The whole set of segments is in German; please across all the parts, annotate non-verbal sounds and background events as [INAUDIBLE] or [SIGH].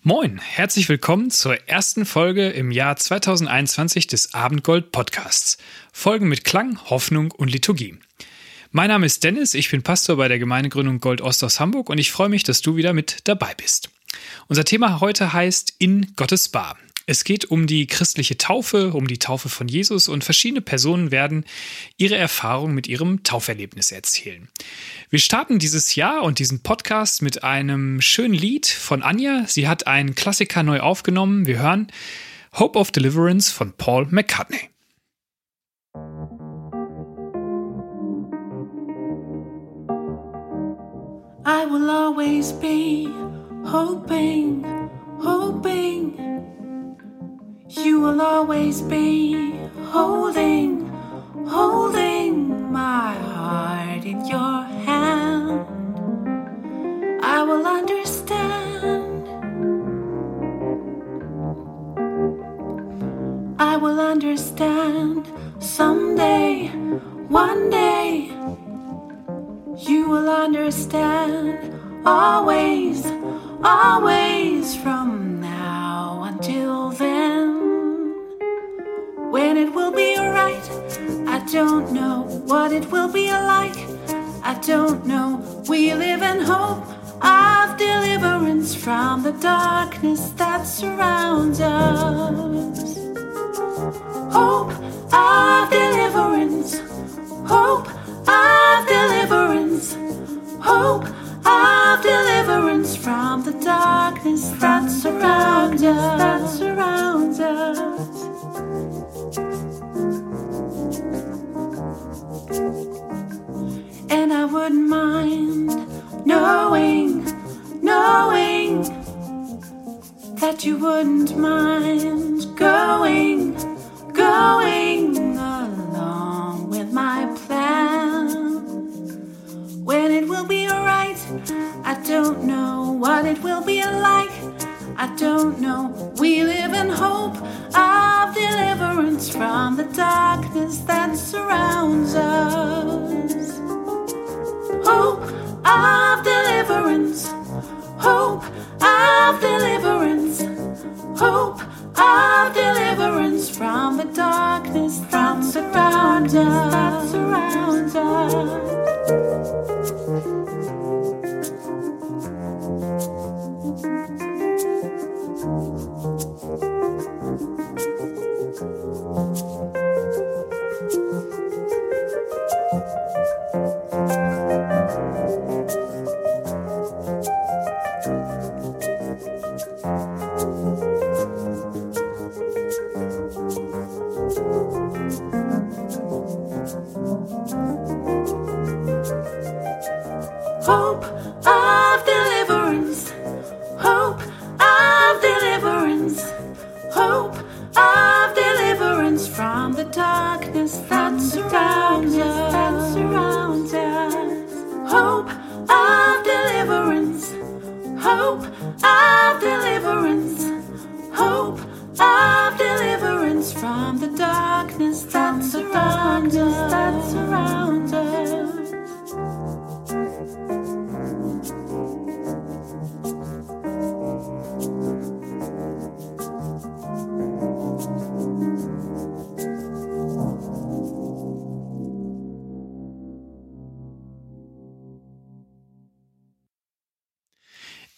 Moin, herzlich willkommen zur ersten Folge im Jahr 2021 des Abendgold Podcasts. Folgen mit Klang, Hoffnung und Liturgie. Mein Name ist Dennis, ich bin Pastor bei der Gemeindegründung Gold Ost aus Hamburg und ich freue mich, dass du wieder mit dabei bist. Unser Thema heute heißt In Gottes Bar. Es geht um die christliche Taufe, um die Taufe von Jesus und verschiedene Personen werden ihre Erfahrung mit ihrem Tauferlebnis erzählen. Wir starten dieses Jahr und diesen Podcast mit einem schönen Lied von Anja. Sie hat einen Klassiker neu aufgenommen. Wir hören Hope of Deliverance von Paul McCartney. I will always be hoping, hoping. You will always be holding, holding my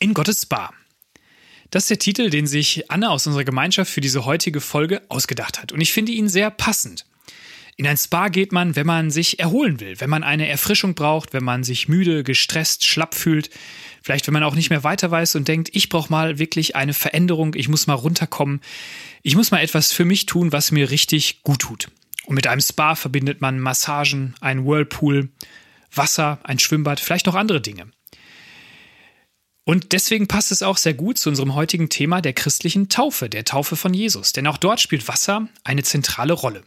In Gottes Bar. Das ist der Titel, den sich Anne aus unserer Gemeinschaft für diese heutige Folge ausgedacht hat. Und ich finde ihn sehr passend. In ein Spa geht man, wenn man sich erholen will, wenn man eine Erfrischung braucht, wenn man sich müde, gestresst, schlapp fühlt. Vielleicht, wenn man auch nicht mehr weiter weiß und denkt, ich brauche mal wirklich eine Veränderung, ich muss mal runterkommen, ich muss mal etwas für mich tun, was mir richtig gut tut. Und mit einem Spa verbindet man Massagen, einen Whirlpool, Wasser, ein Schwimmbad, vielleicht noch andere Dinge. Und deswegen passt es auch sehr gut zu unserem heutigen Thema der christlichen Taufe, der Taufe von Jesus. Denn auch dort spielt Wasser eine zentrale Rolle.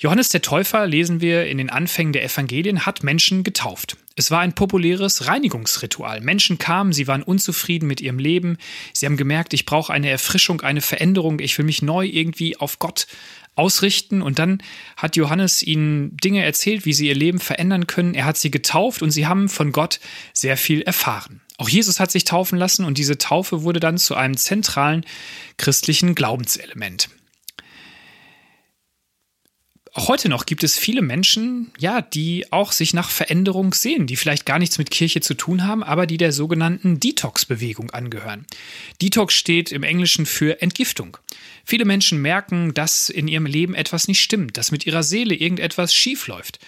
Johannes der Täufer, lesen wir in den Anfängen der Evangelien, hat Menschen getauft. Es war ein populäres Reinigungsritual. Menschen kamen, sie waren unzufrieden mit ihrem Leben. Sie haben gemerkt, ich brauche eine Erfrischung, eine Veränderung. Ich will mich neu irgendwie auf Gott ausrichten. Und dann hat Johannes ihnen Dinge erzählt, wie sie ihr Leben verändern können. Er hat sie getauft und sie haben von Gott sehr viel erfahren. Auch Jesus hat sich taufen lassen und diese Taufe wurde dann zu einem zentralen christlichen Glaubenselement. Auch heute noch gibt es viele Menschen, ja, die auch sich nach Veränderung sehen, die vielleicht gar nichts mit Kirche zu tun haben, aber die der sogenannten Detox-Bewegung angehören. Detox steht im Englischen für Entgiftung. Viele Menschen merken, dass in ihrem Leben etwas nicht stimmt, dass mit ihrer Seele irgendetwas schief läuft.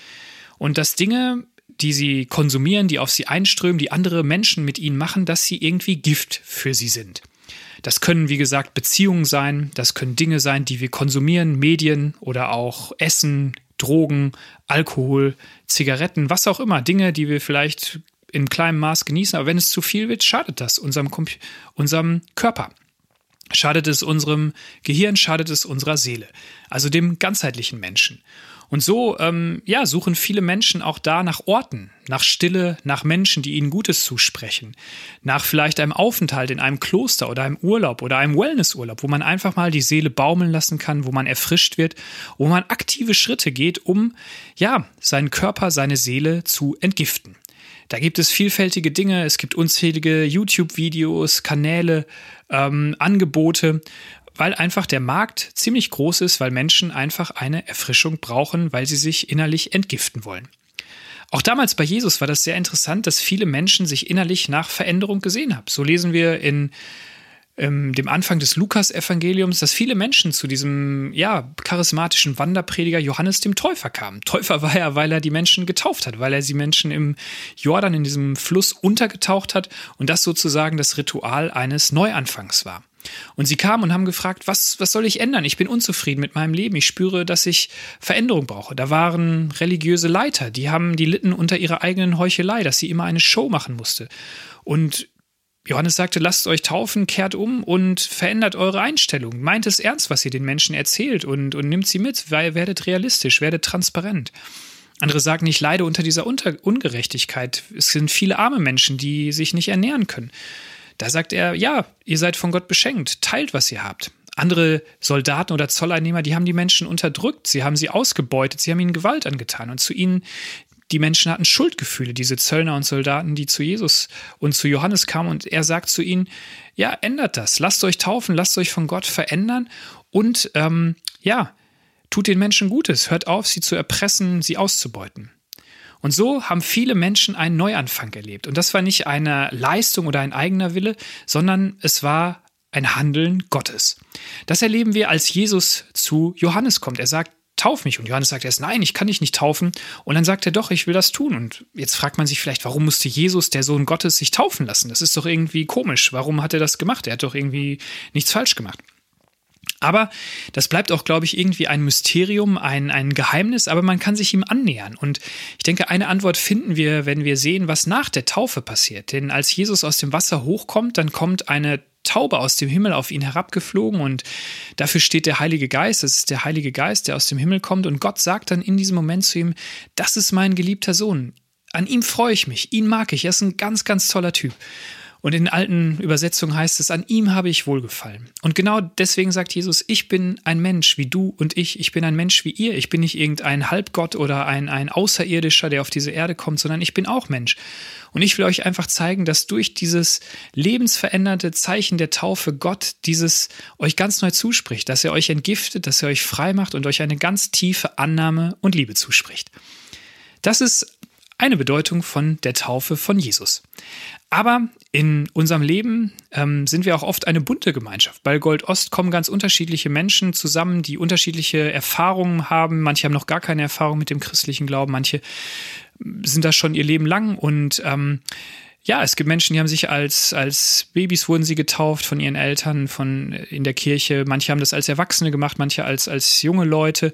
Und dass Dinge, die sie konsumieren, die auf sie einströmen, die andere Menschen mit ihnen machen, dass sie irgendwie Gift für sie sind. Das können, wie gesagt, Beziehungen sein, das können Dinge sein, die wir konsumieren, Medien oder auch Essen, Drogen, Alkohol, Zigaretten, was auch immer, Dinge, die wir vielleicht in kleinem Maß genießen, aber wenn es zu viel wird, schadet das unserem, unserem Körper. Schadet es unserem Gehirn, schadet es unserer Seele, also dem ganzheitlichen Menschen. Und so, ähm, ja, suchen viele Menschen auch da nach Orten, nach Stille, nach Menschen, die ihnen Gutes zusprechen, nach vielleicht einem Aufenthalt in einem Kloster oder einem Urlaub oder einem Wellnessurlaub, wo man einfach mal die Seele baumeln lassen kann, wo man erfrischt wird, wo man aktive Schritte geht, um, ja, seinen Körper, seine Seele zu entgiften. Da gibt es vielfältige Dinge, es gibt unzählige YouTube-Videos, Kanäle, ähm, Angebote weil einfach der Markt ziemlich groß ist, weil Menschen einfach eine Erfrischung brauchen, weil sie sich innerlich entgiften wollen. Auch damals bei Jesus war das sehr interessant, dass viele Menschen sich innerlich nach Veränderung gesehen haben. So lesen wir in ähm, dem Anfang des Lukas-Evangeliums, dass viele Menschen zu diesem ja, charismatischen Wanderprediger Johannes dem Täufer kamen. Täufer war er, weil er die Menschen getauft hat, weil er die Menschen im Jordan, in diesem Fluss untergetaucht hat und das sozusagen das Ritual eines Neuanfangs war. Und sie kamen und haben gefragt, was, was soll ich ändern? Ich bin unzufrieden mit meinem Leben. Ich spüre, dass ich Veränderung brauche. Da waren religiöse Leiter, die haben, die litten unter ihrer eigenen Heuchelei, dass sie immer eine Show machen musste. Und Johannes sagte, lasst euch taufen, kehrt um und verändert eure Einstellung. Meint es ernst, was ihr den Menschen erzählt und, und nimmt sie mit, werdet realistisch, werdet transparent. Andere sagen, ich leide unter dieser Unter Ungerechtigkeit. Es sind viele arme Menschen, die sich nicht ernähren können. Da sagt er, ja, ihr seid von Gott beschenkt, teilt, was ihr habt. Andere Soldaten oder Zolleinnehmer, die haben die Menschen unterdrückt, sie haben sie ausgebeutet, sie haben ihnen Gewalt angetan. Und zu ihnen die Menschen hatten Schuldgefühle, diese Zöllner und Soldaten, die zu Jesus und zu Johannes kamen. Und er sagt zu ihnen, ja, ändert das, lasst euch taufen, lasst euch von Gott verändern. Und ähm, ja, tut den Menschen Gutes, hört auf, sie zu erpressen, sie auszubeuten. Und so haben viele Menschen einen Neuanfang erlebt. Und das war nicht eine Leistung oder ein eigener Wille, sondern es war ein Handeln Gottes. Das erleben wir, als Jesus zu Johannes kommt. Er sagt, tauf mich. Und Johannes sagt erst, nein, ich kann dich nicht taufen. Und dann sagt er, doch, ich will das tun. Und jetzt fragt man sich vielleicht, warum musste Jesus, der Sohn Gottes, sich taufen lassen? Das ist doch irgendwie komisch. Warum hat er das gemacht? Er hat doch irgendwie nichts falsch gemacht. Aber das bleibt auch, glaube ich, irgendwie ein Mysterium, ein, ein Geheimnis, aber man kann sich ihm annähern. Und ich denke, eine Antwort finden wir, wenn wir sehen, was nach der Taufe passiert. Denn als Jesus aus dem Wasser hochkommt, dann kommt eine Taube aus dem Himmel auf ihn herabgeflogen und dafür steht der Heilige Geist. Das ist der Heilige Geist, der aus dem Himmel kommt und Gott sagt dann in diesem Moment zu ihm, das ist mein geliebter Sohn. An ihm freue ich mich, ihn mag ich, er ist ein ganz, ganz toller Typ. Und in alten Übersetzungen heißt es, an ihm habe ich wohlgefallen. Und genau deswegen sagt Jesus, ich bin ein Mensch wie du und ich. Ich bin ein Mensch wie ihr. Ich bin nicht irgendein Halbgott oder ein, ein Außerirdischer, der auf diese Erde kommt, sondern ich bin auch Mensch. Und ich will euch einfach zeigen, dass durch dieses lebensveränderte Zeichen der Taufe Gott dieses euch ganz neu zuspricht, dass er euch entgiftet, dass er euch frei macht und euch eine ganz tiefe Annahme und Liebe zuspricht. Das ist eine Bedeutung von der Taufe von Jesus. Aber in unserem Leben ähm, sind wir auch oft eine bunte Gemeinschaft. Bei Gold Ost kommen ganz unterschiedliche Menschen zusammen, die unterschiedliche Erfahrungen haben. Manche haben noch gar keine Erfahrung mit dem christlichen Glauben, manche sind das schon ihr Leben lang und ähm, ja, es gibt Menschen, die haben sich als, als Babys wurden sie getauft von ihren Eltern, von in der Kirche. Manche haben das als Erwachsene gemacht, manche als, als junge Leute.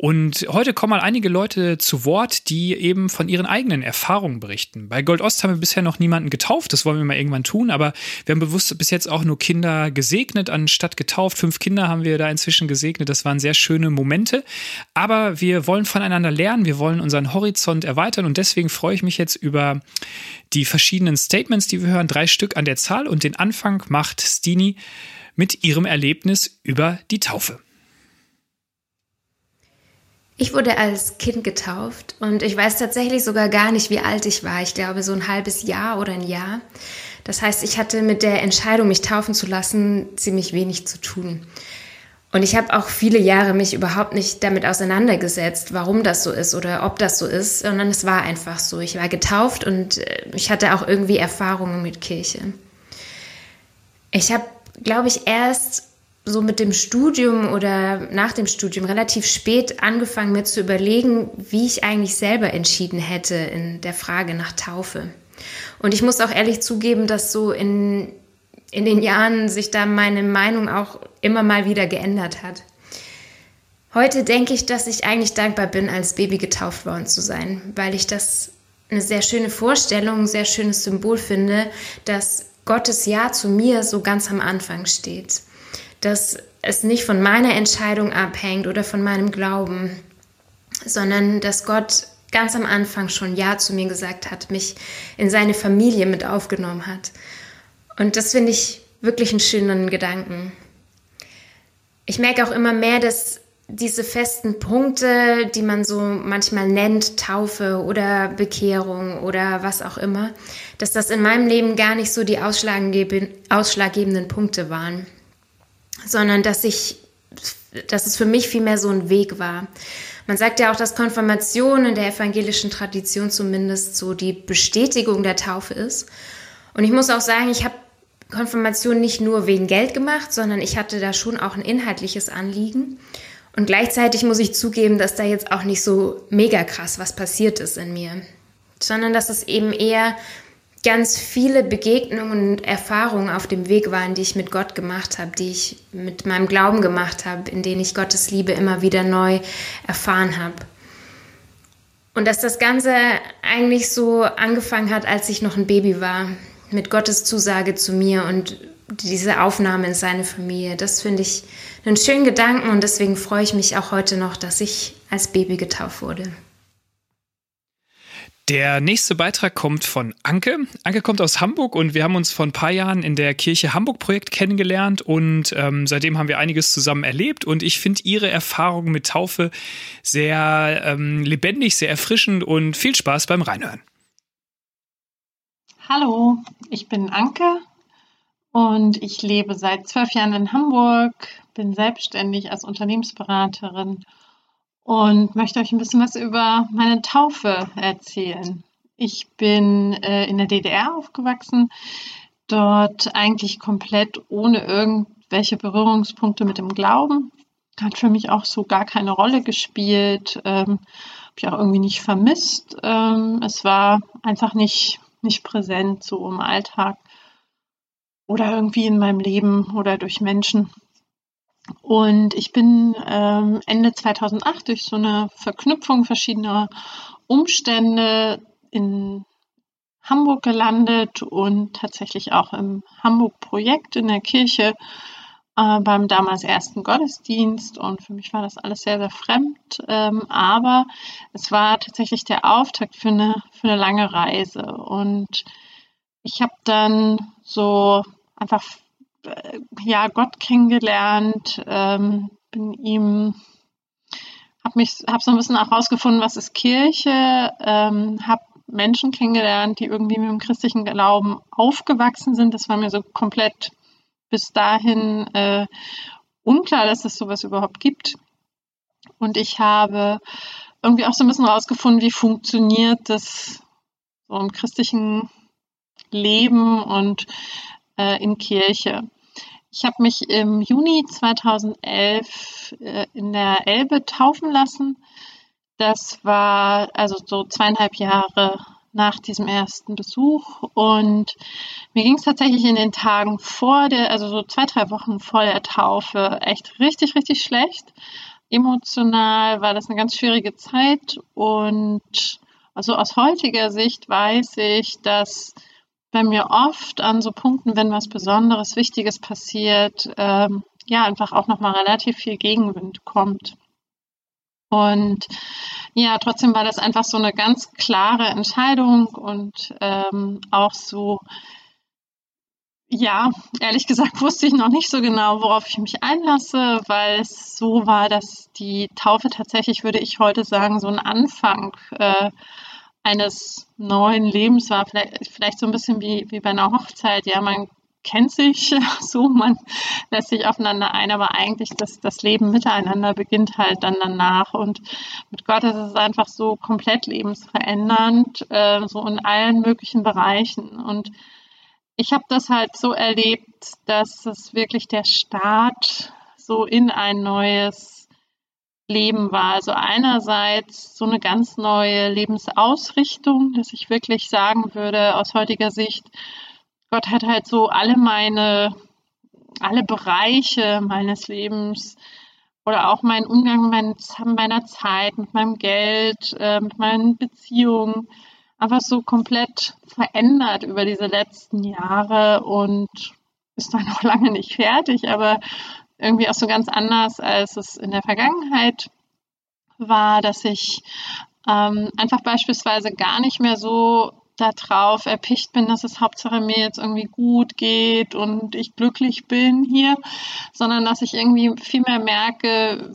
Und heute kommen mal einige Leute zu Wort, die eben von ihren eigenen Erfahrungen berichten. Bei Gold Ost haben wir bisher noch niemanden getauft, das wollen wir mal irgendwann tun, aber wir haben bewusst bis jetzt auch nur Kinder gesegnet, anstatt getauft. Fünf Kinder haben wir da inzwischen gesegnet, das waren sehr schöne Momente. Aber wir wollen voneinander lernen, wir wollen unseren Horizont erweitern und deswegen freue ich mich jetzt über die verschiedenen Statements, die wir hören, drei Stück an der Zahl und den Anfang macht Stini mit ihrem Erlebnis über die Taufe. Ich wurde als Kind getauft und ich weiß tatsächlich sogar gar nicht, wie alt ich war. Ich glaube so ein halbes Jahr oder ein Jahr. Das heißt, ich hatte mit der Entscheidung, mich taufen zu lassen, ziemlich wenig zu tun. Und ich habe auch viele Jahre mich überhaupt nicht damit auseinandergesetzt, warum das so ist oder ob das so ist, sondern es war einfach so. Ich war getauft und äh, ich hatte auch irgendwie Erfahrungen mit Kirche. Ich habe, glaube ich, erst so mit dem Studium oder nach dem Studium relativ spät angefangen, mir zu überlegen, wie ich eigentlich selber entschieden hätte in der Frage nach Taufe. Und ich muss auch ehrlich zugeben, dass so in, in den Jahren sich da meine Meinung auch immer mal wieder geändert hat. Heute denke ich, dass ich eigentlich dankbar bin, als Baby getauft worden zu sein, weil ich das eine sehr schöne Vorstellung, ein sehr schönes Symbol finde, dass Gottes Ja zu mir so ganz am Anfang steht dass es nicht von meiner Entscheidung abhängt oder von meinem Glauben, sondern dass Gott ganz am Anfang schon Ja zu mir gesagt hat, mich in seine Familie mit aufgenommen hat. Und das finde ich wirklich einen schönen Gedanken. Ich merke auch immer mehr, dass diese festen Punkte, die man so manchmal nennt, Taufe oder Bekehrung oder was auch immer, dass das in meinem Leben gar nicht so die ausschlaggebenden Punkte waren sondern dass ich, dass es für mich vielmehr so ein Weg war. Man sagt ja auch, dass Konfirmation in der evangelischen Tradition zumindest so die Bestätigung der Taufe ist. Und ich muss auch sagen, ich habe Konfirmation nicht nur wegen Geld gemacht, sondern ich hatte da schon auch ein inhaltliches Anliegen. Und gleichzeitig muss ich zugeben, dass da jetzt auch nicht so mega krass was passiert ist in mir, sondern dass es eben eher ganz viele Begegnungen und Erfahrungen auf dem Weg waren, die ich mit Gott gemacht habe, die ich mit meinem Glauben gemacht habe, in denen ich Gottes Liebe immer wieder neu erfahren habe. Und dass das Ganze eigentlich so angefangen hat, als ich noch ein Baby war, mit Gottes Zusage zu mir und diese Aufnahme in seine Familie. Das finde ich einen schönen Gedanken und deswegen freue ich mich auch heute noch, dass ich als Baby getauft wurde. Der nächste Beitrag kommt von Anke. Anke kommt aus Hamburg und wir haben uns vor ein paar Jahren in der Kirche Hamburg Projekt kennengelernt und ähm, seitdem haben wir einiges zusammen erlebt und ich finde ihre Erfahrung mit Taufe sehr ähm, lebendig, sehr erfrischend und viel Spaß beim Reinhören. Hallo, ich bin Anke und ich lebe seit zwölf Jahren in Hamburg, bin selbstständig als Unternehmensberaterin und möchte euch ein bisschen was über meine Taufe erzählen. Ich bin äh, in der DDR aufgewachsen, dort eigentlich komplett ohne irgendwelche Berührungspunkte mit dem Glauben. Hat für mich auch so gar keine Rolle gespielt, ähm, habe ich auch irgendwie nicht vermisst. Ähm, es war einfach nicht, nicht präsent so im Alltag oder irgendwie in meinem Leben oder durch Menschen. Und ich bin ähm, Ende 2008 durch so eine Verknüpfung verschiedener Umstände in Hamburg gelandet und tatsächlich auch im Hamburg-Projekt in der Kirche äh, beim damals ersten Gottesdienst. Und für mich war das alles sehr, sehr fremd. Ähm, aber es war tatsächlich der Auftakt für eine, für eine lange Reise. Und ich habe dann so einfach ja, Gott kennengelernt, ähm, bin ihm, habe mich, habe so ein bisschen auch rausgefunden, was ist Kirche, ähm, habe Menschen kennengelernt, die irgendwie mit dem christlichen Glauben aufgewachsen sind. Das war mir so komplett bis dahin äh, unklar, dass es sowas überhaupt gibt. Und ich habe irgendwie auch so ein bisschen rausgefunden, wie funktioniert das so im christlichen Leben und äh, in Kirche. Ich habe mich im Juni 2011 äh, in der Elbe taufen lassen. Das war also so zweieinhalb Jahre nach diesem ersten Besuch und mir ging es tatsächlich in den Tagen vor der, also so zwei, drei Wochen vor der Taufe echt richtig, richtig schlecht. Emotional war das eine ganz schwierige Zeit und also aus heutiger Sicht weiß ich, dass bei mir oft an so Punkten, wenn was Besonderes, Wichtiges passiert, ähm, ja, einfach auch nochmal relativ viel Gegenwind kommt. Und ja, trotzdem war das einfach so eine ganz klare Entscheidung und ähm, auch so, ja, ehrlich gesagt [LAUGHS] wusste ich noch nicht so genau, worauf ich mich einlasse, weil es so war, dass die Taufe tatsächlich, würde ich heute sagen, so ein Anfang äh, eines neuen Lebens war. Vielleicht, vielleicht so ein bisschen wie, wie bei einer Hochzeit. Ja, man kennt sich [LAUGHS] so, man lässt sich aufeinander ein, aber eigentlich das, das Leben miteinander beginnt halt dann danach. Und mit Gott ist es einfach so komplett lebensverändernd, äh, so in allen möglichen Bereichen. Und ich habe das halt so erlebt, dass es wirklich der Start so in ein neues Leben war. Also einerseits so eine ganz neue Lebensausrichtung, dass ich wirklich sagen würde, aus heutiger Sicht, Gott hat halt so alle meine, alle Bereiche meines Lebens oder auch meinen Umgang mit meiner Zeit, mit meinem Geld, äh, mit meinen Beziehungen einfach so komplett verändert über diese letzten Jahre und ist dann [LAUGHS] noch lange nicht fertig, aber irgendwie auch so ganz anders, als es in der Vergangenheit war, dass ich ähm, einfach beispielsweise gar nicht mehr so darauf erpicht bin, dass es Hauptsache mir jetzt irgendwie gut geht und ich glücklich bin hier, sondern dass ich irgendwie viel mehr merke,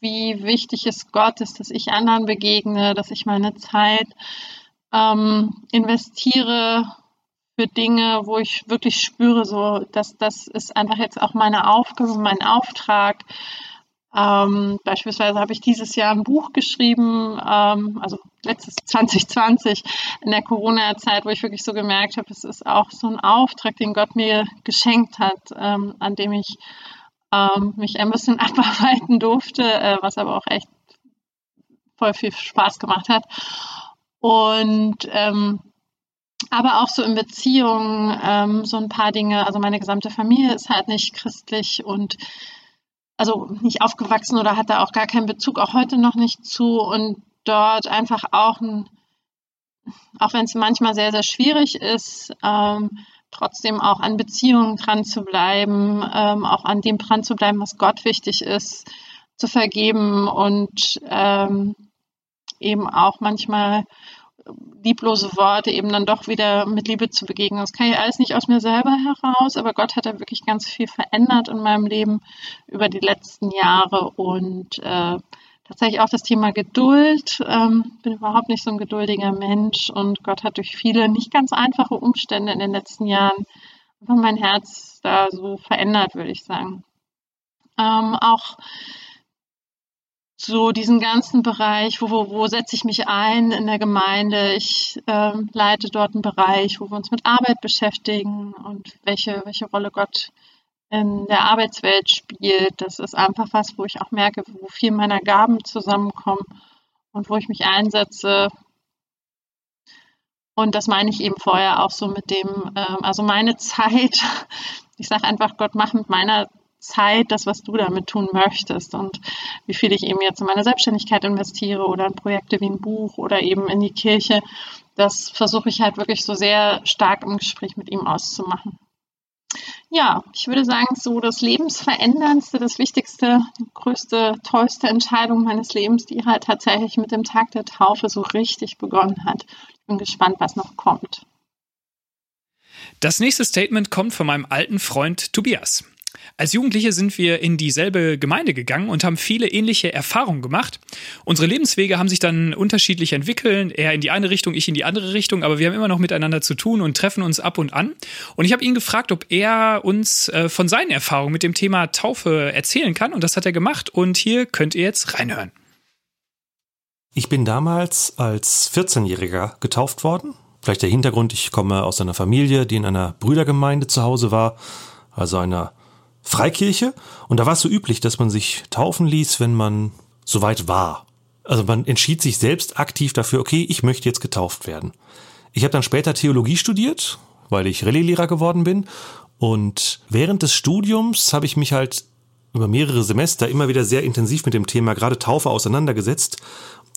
wie wichtig es Gott ist, dass ich anderen begegne, dass ich meine Zeit ähm, investiere für Dinge, wo ich wirklich spüre, so, dass das ist einfach jetzt auch meine Aufgabe, mein Auftrag. Ähm, beispielsweise habe ich dieses Jahr ein Buch geschrieben, ähm, also letztes [LAUGHS] 2020 in der Corona-Zeit, wo ich wirklich so gemerkt habe, es ist auch so ein Auftrag, den Gott mir geschenkt hat, ähm, an dem ich ähm, mich ein bisschen [LAUGHS] abarbeiten durfte, äh, was aber auch echt voll viel Spaß gemacht hat. Und ähm, aber auch so in Beziehungen ähm, so ein paar Dinge. Also meine gesamte Familie ist halt nicht christlich und also nicht aufgewachsen oder hat da auch gar keinen Bezug, auch heute noch nicht zu. Und dort einfach auch ein, auch wenn es manchmal sehr, sehr schwierig ist, ähm, trotzdem auch an Beziehungen dran zu bleiben, ähm, auch an dem dran zu bleiben, was Gott wichtig ist, zu vergeben und ähm, eben auch manchmal lieblose Worte eben dann doch wieder mit Liebe zu begegnen. Das kann ich alles nicht aus mir selber heraus, aber Gott hat da wirklich ganz viel verändert in meinem Leben über die letzten Jahre und äh, tatsächlich auch das Thema Geduld. Ähm, bin überhaupt nicht so ein geduldiger Mensch und Gott hat durch viele nicht ganz einfache Umstände in den letzten Jahren einfach mein Herz da so verändert, würde ich sagen. Ähm, auch so diesen ganzen Bereich, wo, wo, wo setze ich mich ein in der Gemeinde. Ich ähm, leite dort einen Bereich, wo wir uns mit Arbeit beschäftigen und welche, welche Rolle Gott in der Arbeitswelt spielt. Das ist einfach was, wo ich auch merke, wo viel meiner Gaben zusammenkommen und wo ich mich einsetze. Und das meine ich eben vorher auch so mit dem, ähm, also meine [LAUGHS] Zeit, ich sage einfach, Gott, mach mit meiner Zeit das, was du damit tun möchtest und wie viel ich eben jetzt in meine Selbstständigkeit investiere oder in Projekte wie ein Buch oder eben in die Kirche, das versuche ich halt wirklich so sehr stark im Gespräch mit ihm auszumachen. Ja, ich würde sagen, so das Lebensveränderndste, das wichtigste, größte, tollste Entscheidung meines Lebens, die halt tatsächlich mit dem Tag der Taufe so richtig begonnen hat. Ich bin gespannt, was noch kommt. Das nächste Statement kommt von meinem alten Freund Tobias. Als Jugendliche sind wir in dieselbe Gemeinde gegangen und haben viele ähnliche Erfahrungen gemacht. Unsere Lebenswege haben sich dann unterschiedlich entwickelt, er in die eine Richtung, ich in die andere Richtung, aber wir haben immer noch miteinander zu tun und treffen uns ab und an. Und ich habe ihn gefragt, ob er uns äh, von seinen Erfahrungen mit dem Thema Taufe erzählen kann und das hat er gemacht und hier könnt ihr jetzt reinhören. Ich bin damals als 14-Jähriger getauft worden. Vielleicht der Hintergrund, ich komme aus einer Familie, die in einer Brüdergemeinde zu Hause war, also einer Freikirche und da war es so üblich, dass man sich taufen ließ, wenn man soweit war. Also man entschied sich selbst aktiv dafür, okay, ich möchte jetzt getauft werden. Ich habe dann später Theologie studiert, weil ich Rallye-Lehrer geworden bin und während des Studiums habe ich mich halt über mehrere Semester immer wieder sehr intensiv mit dem Thema gerade Taufe auseinandergesetzt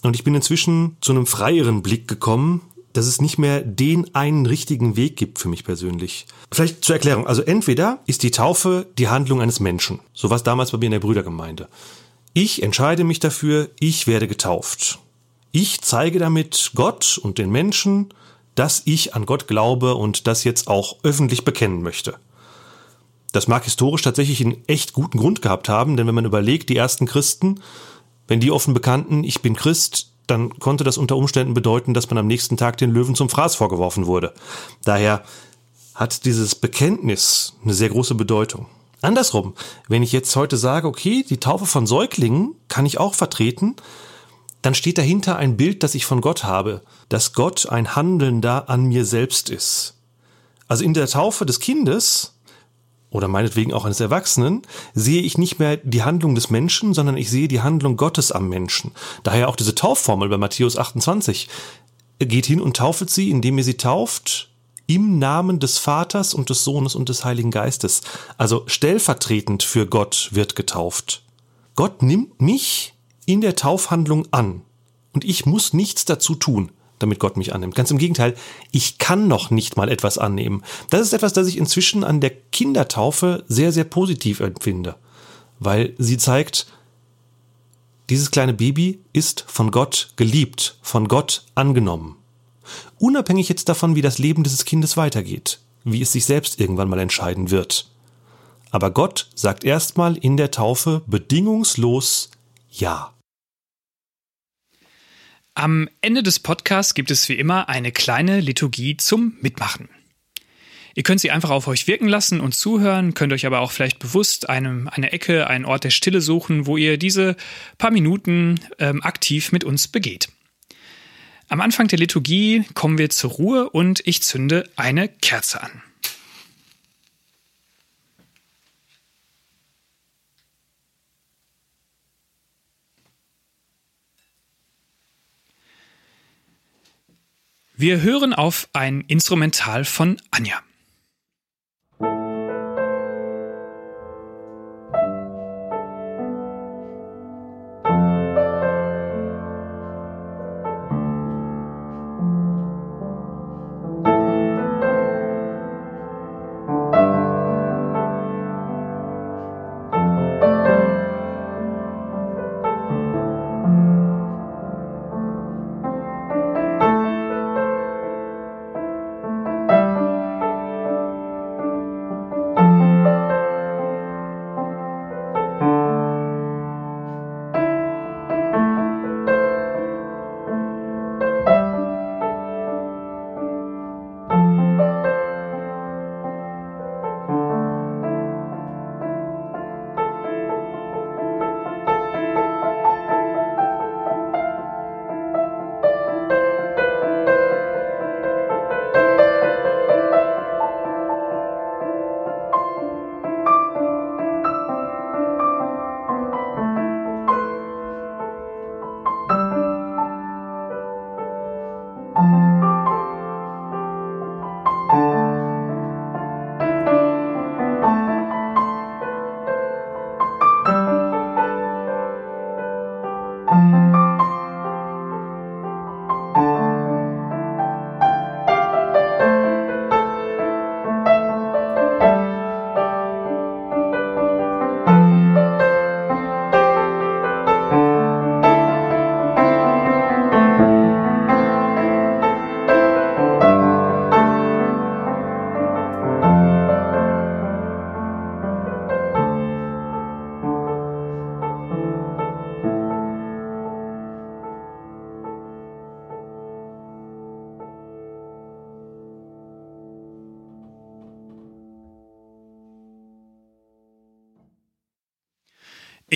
und ich bin inzwischen zu einem freieren Blick gekommen, dass es nicht mehr den einen richtigen Weg gibt für mich persönlich. Vielleicht zur Erklärung. Also entweder ist die Taufe die Handlung eines Menschen. So war es damals bei mir in der Brüdergemeinde. Ich entscheide mich dafür, ich werde getauft. Ich zeige damit Gott und den Menschen, dass ich an Gott glaube und das jetzt auch öffentlich bekennen möchte. Das mag historisch tatsächlich einen echt guten Grund gehabt haben, denn wenn man überlegt, die ersten Christen, wenn die offen bekannten, ich bin Christ, dann konnte das unter Umständen bedeuten, dass man am nächsten Tag den Löwen zum Fraß vorgeworfen wurde. Daher hat dieses Bekenntnis eine sehr große Bedeutung. Andersrum, wenn ich jetzt heute sage, okay, die Taufe von Säuglingen kann ich auch vertreten, dann steht dahinter ein Bild, das ich von Gott habe, dass Gott ein Handelnder an mir selbst ist. Also in der Taufe des Kindes oder meinetwegen auch eines Erwachsenen, sehe ich nicht mehr die Handlung des Menschen, sondern ich sehe die Handlung Gottes am Menschen. Daher auch diese Taufformel bei Matthäus 28. Er geht hin und taufet sie, indem ihr sie tauft, im Namen des Vaters und des Sohnes und des Heiligen Geistes. Also stellvertretend für Gott wird getauft. Gott nimmt mich in der Taufhandlung an und ich muss nichts dazu tun damit Gott mich annimmt. Ganz im Gegenteil, ich kann noch nicht mal etwas annehmen. Das ist etwas, das ich inzwischen an der Kindertaufe sehr, sehr positiv empfinde, weil sie zeigt, dieses kleine Baby ist von Gott geliebt, von Gott angenommen. Unabhängig jetzt davon, wie das Leben dieses Kindes weitergeht, wie es sich selbst irgendwann mal entscheiden wird. Aber Gott sagt erstmal in der Taufe bedingungslos Ja. Am Ende des Podcasts gibt es wie immer eine kleine Liturgie zum Mitmachen. Ihr könnt sie einfach auf euch wirken lassen und zuhören, könnt euch aber auch vielleicht bewusst eine, eine Ecke, einen Ort der Stille suchen, wo ihr diese paar Minuten ähm, aktiv mit uns begeht. Am Anfang der Liturgie kommen wir zur Ruhe und ich zünde eine Kerze an. Wir hören auf ein Instrumental von Anja.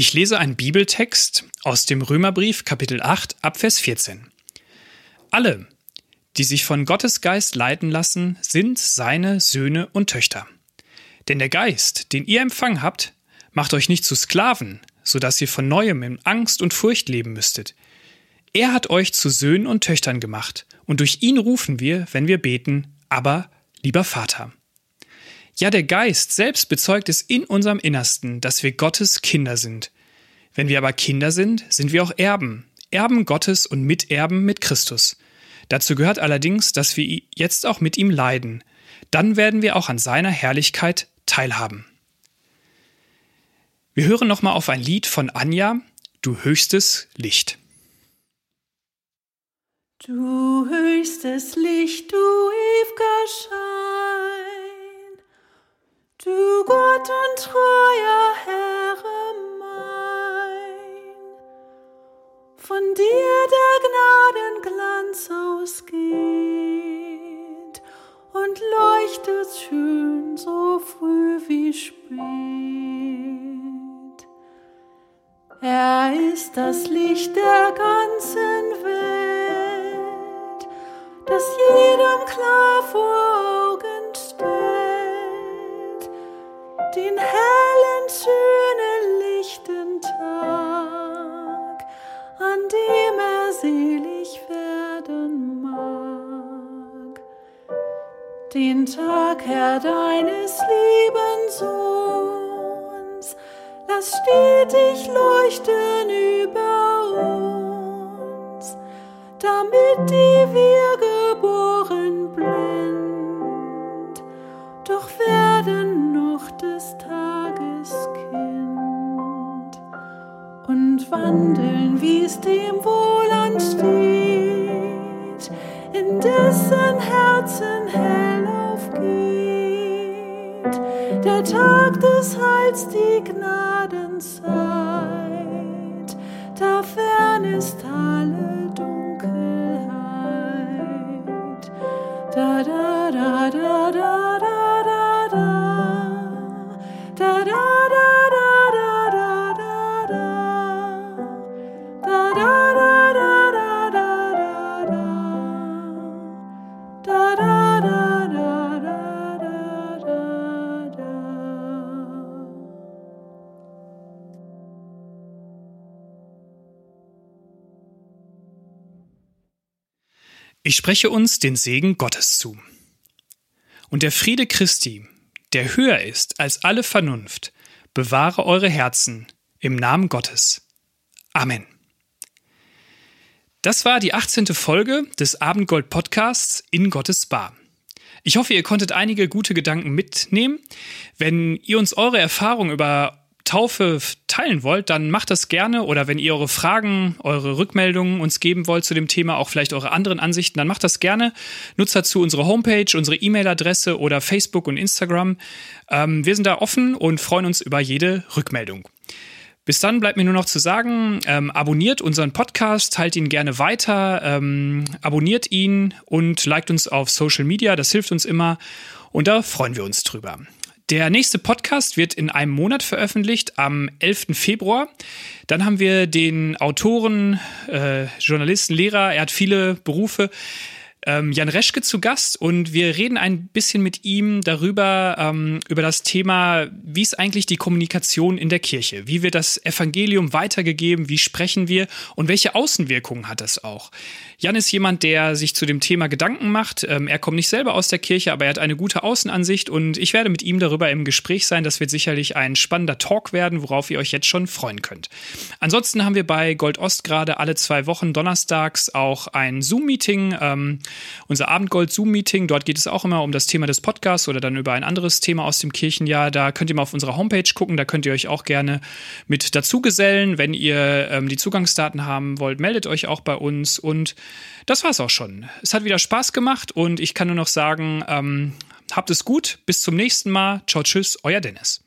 Ich lese einen Bibeltext aus dem Römerbrief Kapitel 8 Abvers 14. Alle, die sich von Gottes Geist leiten lassen, sind seine Söhne und Töchter. Denn der Geist, den ihr empfangen habt, macht euch nicht zu Sklaven, so dass ihr von neuem in Angst und Furcht leben müsstet. Er hat euch zu Söhnen und Töchtern gemacht, und durch ihn rufen wir, wenn wir beten, aber lieber Vater. Ja, der Geist selbst bezeugt es in unserem Innersten, dass wir Gottes Kinder sind. Wenn wir aber Kinder sind, sind wir auch Erben, Erben Gottes und Miterben mit Christus. Dazu gehört allerdings, dass wir jetzt auch mit ihm leiden. Dann werden wir auch an seiner Herrlichkeit teilhaben. Wir hören nochmal auf ein Lied von Anja, Du höchstes Licht. Du höchstes Licht, du ewiger Schein. Du Gott und treuer Herre mein, von dir der Gnadenglanz ausgeht und leuchtet schön so früh wie spät. Er ist das Licht der ganzen Welt, das jedem klar vor den hellen, schönen, lichten Tag, an dem er selig werden mag. Den Tag, Herr, deines lieben Sohns, lass stetig leuchten über uns, damit die wir geboren blind, doch werden des Tages Kind und wandeln, wie es dem wohl ansteht, in dessen Herzen hell aufgeht. Der Tag des Heils, die Gnadenzeit, Ich spreche uns den Segen Gottes zu. Und der Friede Christi, der höher ist als alle Vernunft, bewahre eure Herzen im Namen Gottes. Amen. Das war die 18. Folge des Abendgold Podcasts in Gottes Bar. Ich hoffe, ihr konntet einige gute Gedanken mitnehmen. Wenn ihr uns eure Erfahrungen über Taufe teilen wollt, dann macht das gerne. Oder wenn ihr eure Fragen, eure Rückmeldungen uns geben wollt zu dem Thema, auch vielleicht eure anderen Ansichten, dann macht das gerne. Nutzt dazu unsere Homepage, unsere E-Mail-Adresse oder Facebook und Instagram. Ähm, wir sind da offen und freuen uns über jede Rückmeldung. Bis dann bleibt mir nur noch zu sagen, ähm, abonniert unseren Podcast, teilt ihn gerne weiter, ähm, abonniert ihn und liked uns auf Social Media, das hilft uns immer und da freuen wir uns drüber. Der nächste Podcast wird in einem Monat veröffentlicht, am 11. Februar. Dann haben wir den Autoren, äh, Journalisten, Lehrer, er hat viele Berufe, ähm, Jan Reschke zu Gast und wir reden ein bisschen mit ihm darüber, ähm, über das Thema, wie ist eigentlich die Kommunikation in der Kirche? Wie wird das Evangelium weitergegeben? Wie sprechen wir? Und welche Außenwirkungen hat das auch? Jan ist jemand, der sich zu dem Thema Gedanken macht. Ähm, er kommt nicht selber aus der Kirche, aber er hat eine gute Außenansicht und ich werde mit ihm darüber im Gespräch sein. Das wird sicherlich ein spannender Talk werden, worauf ihr euch jetzt schon freuen könnt. Ansonsten haben wir bei Gold Ost gerade alle zwei Wochen donnerstags auch ein Zoom-Meeting. Ähm, unser Abendgold-Zoom-Meeting. Dort geht es auch immer um das Thema des Podcasts oder dann über ein anderes Thema aus dem Kirchenjahr. Da könnt ihr mal auf unserer Homepage gucken. Da könnt ihr euch auch gerne mit dazugesellen. Wenn ihr ähm, die Zugangsdaten haben wollt, meldet euch auch bei uns. Und das war's auch schon. Es hat wieder Spaß gemacht und ich kann nur noch sagen, ähm, habt es gut. Bis zum nächsten Mal. Ciao, tschüss, euer Dennis.